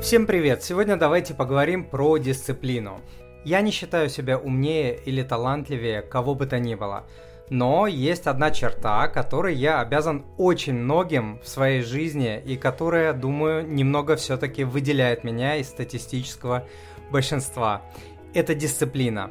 Всем привет! Сегодня давайте поговорим про дисциплину. Я не считаю себя умнее или талантливее кого бы то ни было. Но есть одна черта, которой я обязан очень многим в своей жизни и которая, думаю, немного все-таки выделяет меня из статистического большинства. Это дисциплина.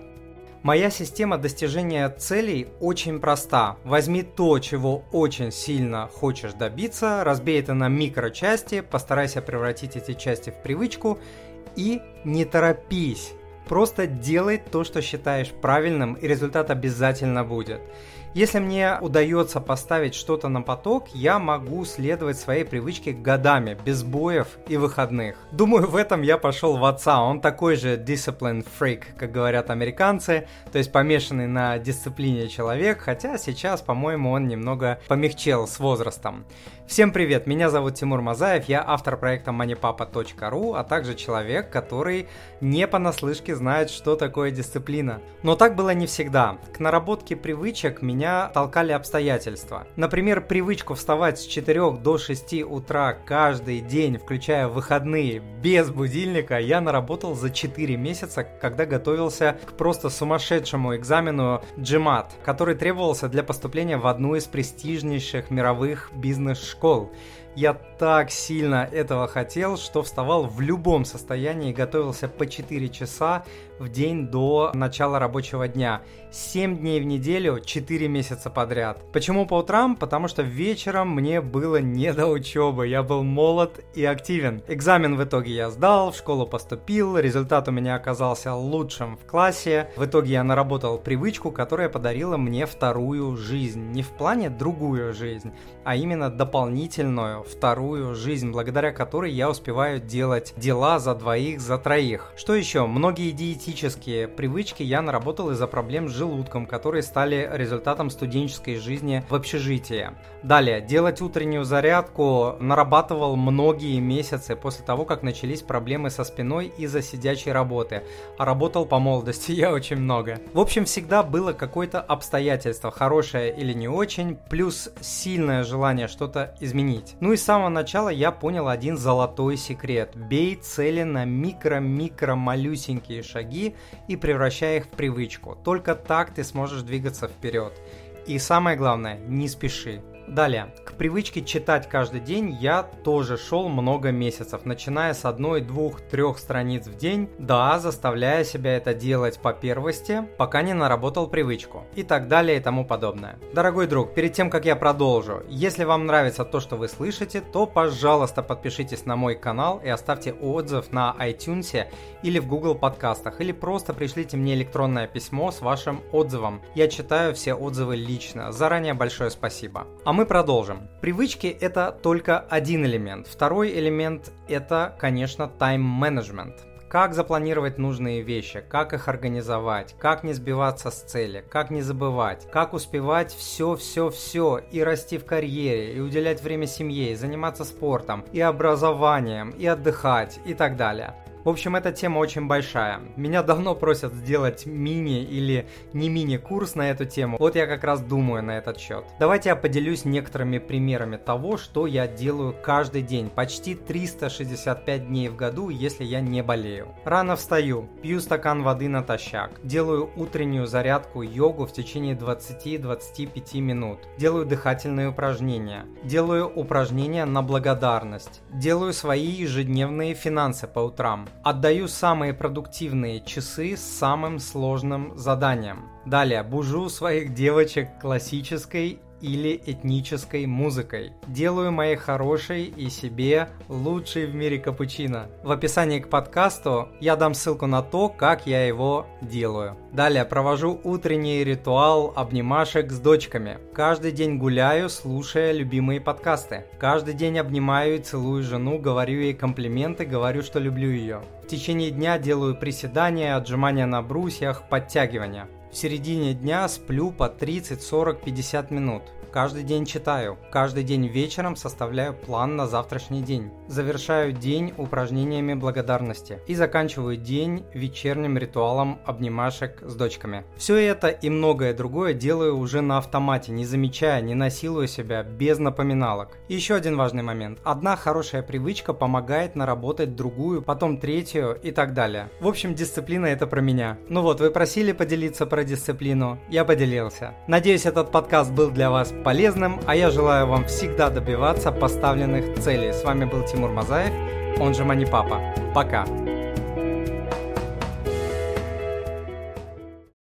Моя система достижения целей очень проста. Возьми то, чего очень сильно хочешь добиться, разбей это на микрочасти, постарайся превратить эти части в привычку и не торопись. Просто делай то, что считаешь правильным, и результат обязательно будет. Если мне удается поставить что-то на поток, я могу следовать своей привычке годами, без боев и выходных. Думаю, в этом я пошел в отца. Он такой же discipline freak, как говорят американцы, то есть помешанный на дисциплине человек, хотя сейчас, по-моему, он немного помягчел с возрастом. Всем привет, меня зовут Тимур Мазаев, я автор проекта moneypapa.ru, а также человек, который не понаслышке знает, что такое дисциплина. Но так было не всегда. К наработке привычек меня толкали обстоятельства. Например, привычку вставать с 4 до 6 утра каждый день, включая выходные, без будильника, я наработал за 4 месяца, когда готовился к просто сумасшедшему экзамену GMAT, который требовался для поступления в одну из престижнейших мировых бизнес-школ. Я так сильно этого хотел, что вставал в любом состоянии и готовился по 4 часа в день до начала рабочего дня. 7 дней в неделю, 4 месяца подряд. Почему по утрам? Потому что вечером мне было не до учебы. Я был молод и активен. Экзамен в итоге я сдал, в школу поступил, результат у меня оказался лучшим в классе. В итоге я наработал привычку, которая подарила мне вторую жизнь. Не в плане другую жизнь, а именно дополнительную вторую жизнь, благодаря которой я успеваю делать дела за двоих, за троих. Что еще? Многие диетические привычки я наработал из-за проблем с желудком, которые стали результатом студенческой жизни в общежитии. Далее, делать утреннюю зарядку нарабатывал многие месяцы после того, как начались проблемы со спиной из-за сидячей работы. А работал по молодости я очень много. В общем, всегда было какое-то обстоятельство, хорошее или не очень, плюс сильное желание что-то изменить. Ну и с самого начала я понял один золотой секрет. Бей цели на микро-микро малюсенькие шаги и превращай их в привычку. Только так ты сможешь двигаться вперед. И самое главное, не спеши. Далее, привычке читать каждый день я тоже шел много месяцев, начиная с одной, двух, трех страниц в день, да, заставляя себя это делать по первости, пока не наработал привычку, и так далее и тому подобное. Дорогой друг, перед тем, как я продолжу, если вам нравится то, что вы слышите, то, пожалуйста, подпишитесь на мой канал и оставьте отзыв на iTunes или в Google подкастах, или просто пришлите мне электронное письмо с вашим отзывом. Я читаю все отзывы лично. Заранее большое спасибо. А мы продолжим. Привычки это только один элемент. Второй элемент это, конечно, тайм-менеджмент. Как запланировать нужные вещи, как их организовать, как не сбиваться с цели, как не забывать, как успевать все-все-все и расти в карьере, и уделять время семье, и заниматься спортом, и образованием, и отдыхать, и так далее. В общем, эта тема очень большая. Меня давно просят сделать мини или не мини-курс на эту тему. Вот я как раз думаю на этот счет. Давайте я поделюсь некоторыми примерами того, что я делаю каждый день, почти 365 дней в году, если я не болею. Рано встаю, пью стакан воды натощак, делаю утреннюю зарядку йогу в течение 20-25 минут, делаю дыхательные упражнения, делаю упражнения на благодарность, делаю свои ежедневные финансы по утрам, Отдаю самые продуктивные часы с самым сложным заданием. Далее, бужу своих девочек классической или этнической музыкой. Делаю моей хорошей и себе лучший в мире капучино. В описании к подкасту я дам ссылку на то, как я его делаю. Далее провожу утренний ритуал обнимашек с дочками. Каждый день гуляю, слушая любимые подкасты. Каждый день обнимаю и целую жену, говорю ей комплименты, говорю, что люблю ее. В течение дня делаю приседания, отжимания на брусьях, подтягивания. В середине дня сплю по 30, 40, 50 минут. Каждый день читаю, каждый день вечером составляю план на завтрашний день, завершаю день упражнениями благодарности и заканчиваю день вечерним ритуалом обнимашек с дочками. Все это и многое другое делаю уже на автомате, не замечая, не насилуя себя, без напоминалок. Еще один важный момент. Одна хорошая привычка помогает наработать другую, потом третью и так далее. В общем, дисциплина это про меня. Ну вот, вы просили поделиться про дисциплину, я поделился. Надеюсь, этот подкаст был для вас полезным, а я желаю вам всегда добиваться поставленных целей. С вами был Тимур Мазаев, он же Мани Папа. Пока!